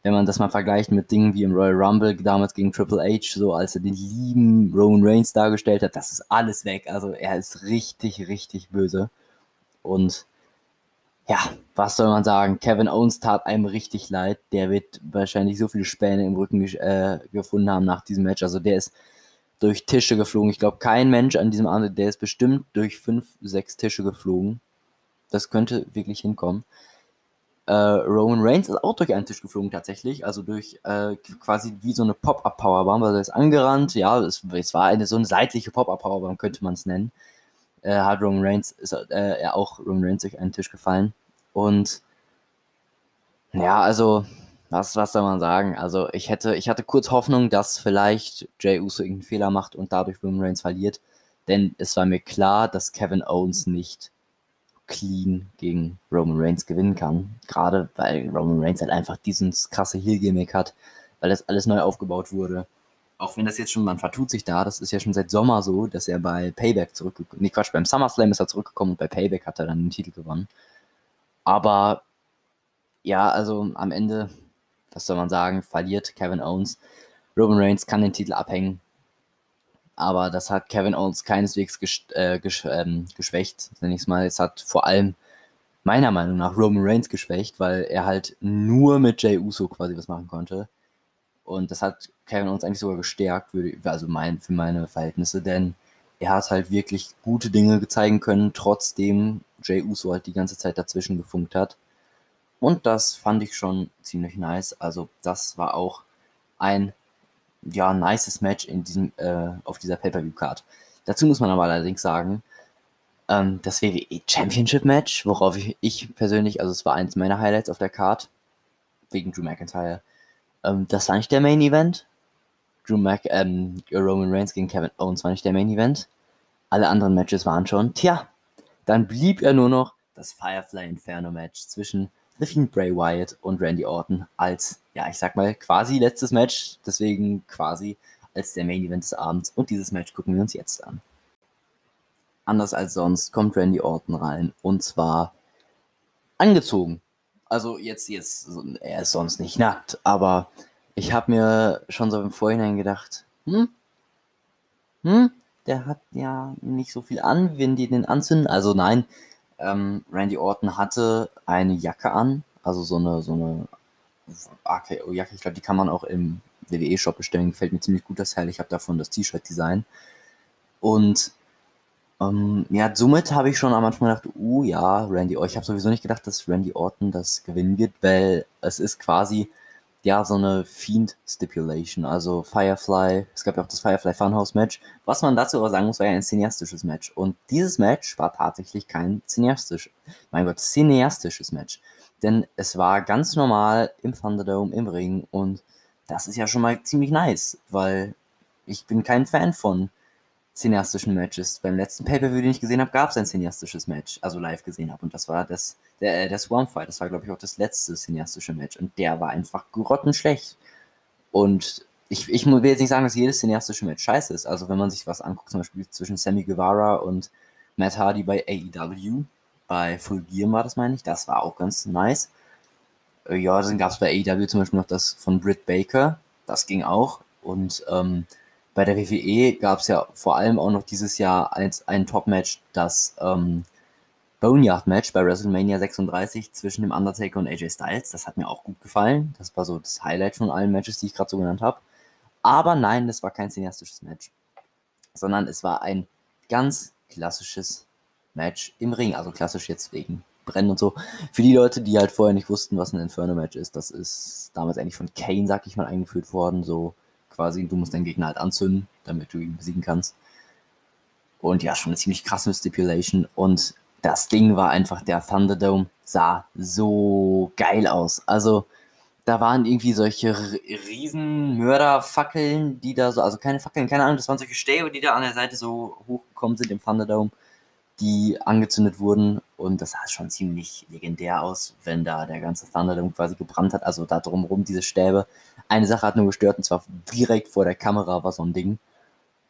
Wenn man das mal vergleicht mit Dingen wie im Royal Rumble damals gegen Triple H, so als er den lieben Roman Reigns dargestellt hat, das ist alles weg. Also er ist richtig, richtig böse. Und ja, was soll man sagen? Kevin Owens tat einem richtig leid. Der wird wahrscheinlich so viele Späne im Rücken äh, gefunden haben nach diesem Match. Also der ist durch Tische geflogen. Ich glaube, kein Mensch an diesem Abend, der ist bestimmt durch fünf, sechs Tische geflogen. Das könnte wirklich hinkommen. Äh, Roman Reigns ist auch durch einen Tisch geflogen tatsächlich, also durch äh, quasi wie so eine Pop-Up-Powerbomb, also er ist angerannt, ja, es, es war eine so eine seitliche Pop-Up-Powerbomb, könnte man es nennen äh, hat Roman Reigns, ist äh, ja auch Roman Reigns durch einen Tisch gefallen. Und ja, also, was, was soll man sagen? Also, ich hätte, ich hatte kurz Hoffnung, dass vielleicht Jay Uso irgendeinen Fehler macht und dadurch Roman Reigns verliert. Denn es war mir klar, dass Kevin Owens nicht clean gegen Roman Reigns gewinnen kann. Gerade weil Roman Reigns halt einfach diesen krasse Heel-Gimmick hat, weil das alles neu aufgebaut wurde auch wenn das jetzt schon, man vertut sich da, das ist ja schon seit Sommer so, dass er bei Payback zurückgekommen Nee, Quatsch, beim SummerSlam ist er zurückgekommen und bei Payback hat er dann den Titel gewonnen. Aber ja, also am Ende, was soll man sagen, verliert Kevin Owens. Roman Reigns kann den Titel abhängen. Aber das hat Kevin Owens keineswegs gesch äh, gesch ähm, geschwächt, nenne ich es mal. Es hat vor allem meiner Meinung nach Roman Reigns geschwächt, weil er halt nur mit Jay Uso quasi was machen konnte. Und das hat Kevin uns eigentlich sogar gestärkt, also mein, für meine Verhältnisse, denn er hat halt wirklich gute Dinge zeigen können, trotzdem Jay Uso halt die ganze Zeit dazwischen gefunkt hat. Und das fand ich schon ziemlich nice. Also das war auch ein ja nices Match in diesem äh, auf dieser Pay-per-view-Card. Dazu muss man aber allerdings sagen, ähm, das WWE Championship Match, worauf ich, ich persönlich, also es war eins meiner Highlights auf der Card wegen Drew McIntyre ähm, das war nicht der Main Event. Drew Mac, ähm, Roman Reigns gegen Kevin Owens war nicht der Main Event. Alle anderen Matches waren schon. Tja, dann blieb ja nur noch das Firefly Inferno Match zwischen The Fiend Bray Wyatt und Randy Orton als, ja, ich sag mal, quasi letztes Match. Deswegen quasi als der Main Event des Abends. Und dieses Match gucken wir uns jetzt an. Anders als sonst kommt Randy Orton rein. Und zwar angezogen also jetzt, jetzt, er ist sonst nicht nackt, aber ich habe mir schon so im Vorhinein gedacht, hm, hm, der hat ja nicht so viel an, wenn die den anzünden. Also nein, ähm, Randy Orton hatte eine Jacke an, also so eine, so eine AKO-Jacke, ich glaube, die kann man auch im WWE-Shop bestellen, gefällt mir ziemlich gut das Teil, ich habe davon das T-Shirt-Design. Und ähm, ja, somit habe ich schon am Anfang gedacht, uh, ja, Randy, oh, ich habe sowieso nicht gedacht, dass Randy Orton das gewinnen wird, weil es ist quasi, ja, so eine Fiend-Stipulation, also Firefly, es gab ja auch das Firefly Funhouse-Match. Was man dazu aber sagen muss, war ja ein cineastisches Match. Und dieses Match war tatsächlich kein cineastisch, mein Gott, cineastisches Match. Denn es war ganz normal im Thunderdome, im Ring und das ist ja schon mal ziemlich nice, weil ich bin kein Fan von cineastischen Matches. Beim letzten Pay-Per-View, den ich gesehen habe, gab es ein cineastisches Match, also live gesehen habe. Und das war das, der, äh, der Swarm Fight. Das war, glaube ich, auch das letzte cineastische Match. Und der war einfach grottenschlecht. Und ich, ich will jetzt nicht sagen, dass jedes cineastische Match scheiße ist. Also, wenn man sich was anguckt, zum Beispiel zwischen Sammy Guevara und Matt Hardy bei AEW, bei Full Gear war das, meine ich, das war auch ganz nice. Äh, ja, dann gab es bei AEW zum Beispiel noch das von Britt Baker, das ging auch. Und ähm, bei der WWE gab es ja vor allem auch noch dieses Jahr ein, ein Top-Match, das ähm, Boneyard-Match bei WrestleMania 36 zwischen dem Undertaker und AJ Styles. Das hat mir auch gut gefallen. Das war so das Highlight von allen Matches, die ich gerade so genannt habe. Aber nein, das war kein cineastisches Match, sondern es war ein ganz klassisches Match im Ring. Also klassisch jetzt wegen Brennen und so. Für die Leute, die halt vorher nicht wussten, was ein Inferno-Match ist, das ist damals eigentlich von Kane, sag ich mal, eingeführt worden. So quasi, du musst deinen Gegner halt anzünden, damit du ihn besiegen kannst. Und ja, schon eine ziemlich krasse Stipulation. Und das Ding war einfach, der Thunderdome sah so geil aus. Also, da waren irgendwie solche riesen Mörderfackeln, die da so, also keine Fackeln, keine Ahnung, das waren solche Stäbe, die da an der Seite so hochgekommen sind im Thunderdome die angezündet wurden. Und das sah schon ziemlich legendär aus, wenn da der ganze Thunderdome quasi gebrannt hat. Also da drumherum diese Stäbe. Eine Sache hat nur gestört, und zwar direkt vor der Kamera war so ein Ding.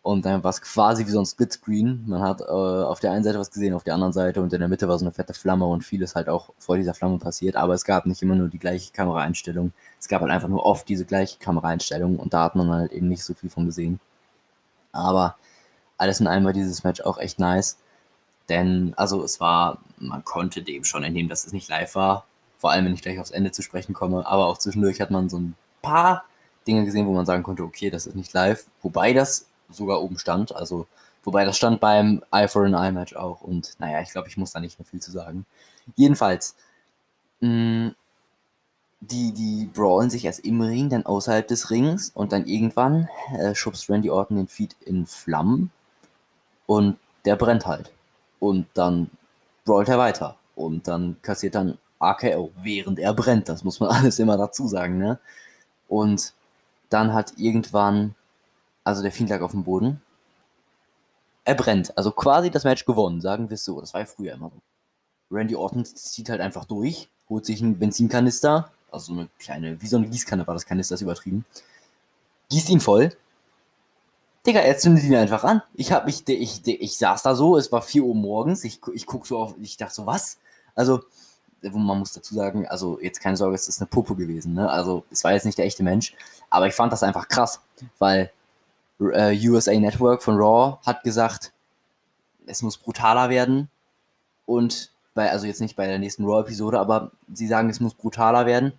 Und dann war es quasi wie so ein Splitscreen. Man hat äh, auf der einen Seite was gesehen, auf der anderen Seite und in der Mitte war so eine fette Flamme und vieles halt auch vor dieser Flamme passiert. Aber es gab nicht immer nur die gleiche Kameraeinstellung. Es gab halt einfach nur oft diese gleiche Kameraeinstellung und da hat man halt eben nicht so viel von gesehen. Aber alles in allem war dieses Match auch echt nice. Denn, also es war, man konnte dem schon entnehmen, dass es nicht live war. Vor allem, wenn ich gleich aufs Ende zu sprechen komme. Aber auch zwischendurch hat man so ein paar Dinge gesehen, wo man sagen konnte, okay, das ist nicht live. Wobei das sogar oben stand. Also, wobei das stand beim Eye for an Eye Match auch. Und naja, ich glaube, ich muss da nicht mehr viel zu sagen. Jedenfalls, mh, mm, die, die brawlen sich erst im Ring, dann außerhalb des Rings und dann irgendwann äh, schubst Randy Orton den Feed in Flammen und der brennt halt. Und dann rollt er weiter. Und dann kassiert dann AKO, während er brennt. Das muss man alles immer dazu sagen, ne? Und dann hat irgendwann, also der Fiend lag auf dem Boden. Er brennt. Also quasi das Match gewonnen, sagen wir es so. Das war ja früher immer so. Randy Orton zieht halt einfach durch, holt sich einen Benzinkanister, also so eine kleine, wie so eine Gießkanne war das Kanister, ist übertrieben. Gießt ihn voll, Digga, er zündet ihn einfach an. Ich hab mich, ich, ich, ich saß da so, es war 4 Uhr morgens, ich, ich guck so auf, ich dachte so, was? Also, man muss dazu sagen, also jetzt keine Sorge, es ist eine Puppe gewesen, ne? Also, es war jetzt nicht der echte Mensch, aber ich fand das einfach krass, weil äh, USA Network von Raw hat gesagt, es muss brutaler werden und bei, also jetzt nicht bei der nächsten Raw-Episode, aber sie sagen, es muss brutaler werden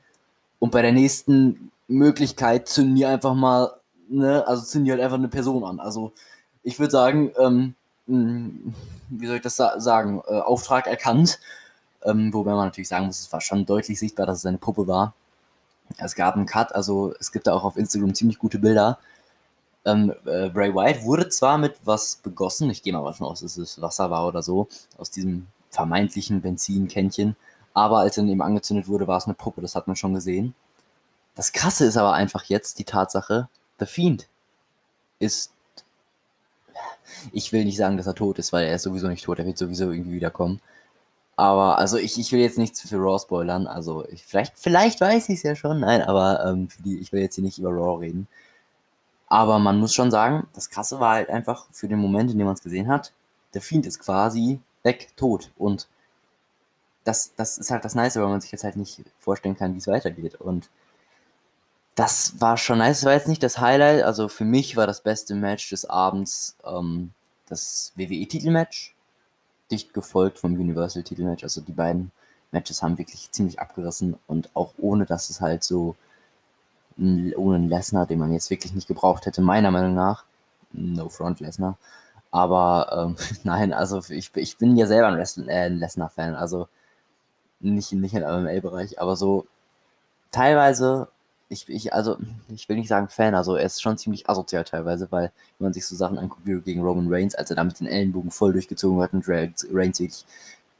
und bei der nächsten Möglichkeit zünden die einfach mal ne, also zünden die halt einfach eine Person an. Also ich würde sagen, ähm, hm, wie soll ich das sagen, äh, Auftrag erkannt. Ähm, wobei man natürlich sagen muss, es war schon deutlich sichtbar, dass es eine Puppe war. Es gab einen Cut, also es gibt da auch auf Instagram ziemlich gute Bilder. Ähm, äh, Bray White wurde zwar mit was begossen, ich gehe mal davon aus, dass es Wasser war oder so, aus diesem vermeintlichen Benzinkännchen, aber als er dann eben angezündet wurde, war es eine Puppe, das hat man schon gesehen. Das Krasse ist aber einfach jetzt die Tatsache, The Fiend ist. Ich will nicht sagen, dass er tot ist, weil er ist sowieso nicht tot, er wird sowieso irgendwie wiederkommen. Aber, also ich, ich will jetzt nichts für Raw spoilern. Also, ich, vielleicht, vielleicht weiß ich es ja schon. Nein, aber ähm, die, ich will jetzt hier nicht über Raw reden. Aber man muss schon sagen, das Krasse war halt einfach für den Moment, in dem man es gesehen hat, der Fiend ist quasi weg, tot. Und das, das ist halt das Nice, weil man sich jetzt halt nicht vorstellen kann, wie es weitergeht. Und das war schon nice. Das war jetzt nicht das Highlight. Also für mich war das beste Match des Abends ähm, das WWE-Titelmatch. Dicht gefolgt vom Universal-Titelmatch. Also die beiden Matches haben wirklich ziemlich abgerissen und auch ohne, dass es halt so ohne einen Lesnar, den man jetzt wirklich nicht gebraucht hätte, meiner Meinung nach. No front Lesnar. Aber ähm, nein, also ich, ich bin ja selber ein, äh, ein Lesnar-Fan. Also nicht, nicht im MMA-Bereich, aber so teilweise ich, ich, also, ich will nicht sagen Fan, also er ist schon ziemlich asozial teilweise, weil wenn man sich so Sachen anguckt wie gegen Roman Reigns, als er da mit den Ellenbogen voll durchgezogen hat und Reigns wirklich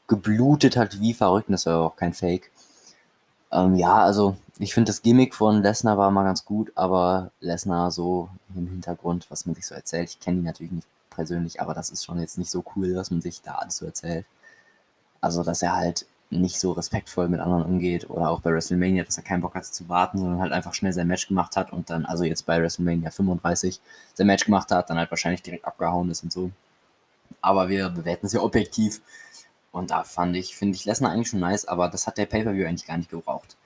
geblutet hat wie verrückt, das war auch kein Fake. Ähm, ja, also ich finde das Gimmick von Lesnar war mal ganz gut, aber Lesnar so im Hintergrund, was man sich so erzählt, ich kenne ihn natürlich nicht persönlich, aber das ist schon jetzt nicht so cool, was man sich da alles so erzählt. Also, dass er halt nicht so respektvoll mit anderen umgeht oder auch bei WrestleMania, dass er keinen Bock hatte zu warten, sondern halt einfach schnell sein Match gemacht hat und dann, also jetzt bei WrestleMania 35, sein Match gemacht hat, dann halt wahrscheinlich direkt abgehauen ist und so. Aber wir bewerten es ja objektiv und da fand ich, finde ich Lesnar eigentlich schon nice, aber das hat der Pay-Per-View eigentlich gar nicht gebraucht.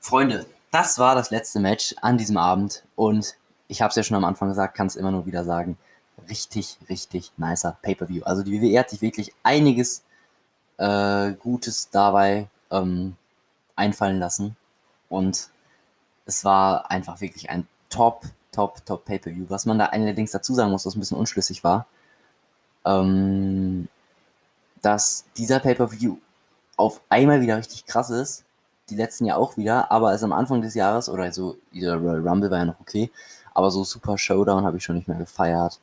Freunde, das war das letzte Match an diesem Abend und ich habe es ja schon am Anfang gesagt, kann es immer nur wieder sagen, richtig, richtig nicer Pay-Per-View. Also die WWE hat sich wirklich einiges äh, Gutes dabei ähm, einfallen lassen. Und es war einfach wirklich ein top, top, top Pay-Per-View. Was man da allerdings dazu sagen muss, was ein bisschen unschlüssig war, ähm, dass dieser Pay-Per-View auf einmal wieder richtig krass ist. Die letzten ja auch wieder, aber als am Anfang des Jahres, oder so, dieser Royal Rumble war ja noch okay, aber so Super Showdown habe ich schon nicht mehr gefeiert.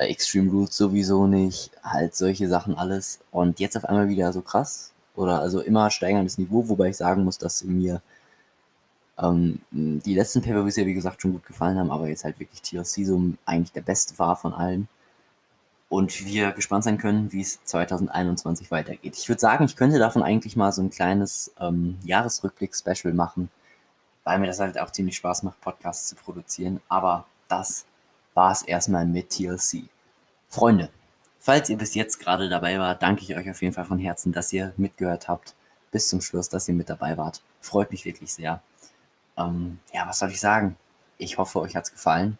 Äh, Extreme Rules sowieso nicht, halt solche Sachen alles. Und jetzt auf einmal wieder so krass. Oder also immer steigerndes Niveau, wobei ich sagen muss, dass mir ähm, die letzten pay ja wie gesagt schon gut gefallen haben, aber jetzt halt wirklich TLC so eigentlich der beste war von allen. Und wir gespannt sein können, wie es 2021 weitergeht. Ich würde sagen, ich könnte davon eigentlich mal so ein kleines ähm, Jahresrückblick-Special machen, weil mir das halt auch ziemlich Spaß macht, Podcasts zu produzieren. Aber das es erstmal mit TLC. Freunde, falls ihr bis jetzt gerade dabei wart, danke ich euch auf jeden Fall von Herzen, dass ihr mitgehört habt. Bis zum Schluss, dass ihr mit dabei wart. Freut mich wirklich sehr. Ähm, ja, was soll ich sagen? Ich hoffe, euch hat es gefallen.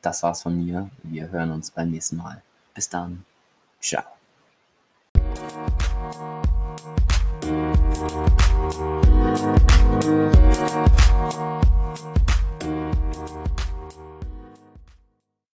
Das war's von mir. Wir hören uns beim nächsten Mal. Bis dann. Ciao.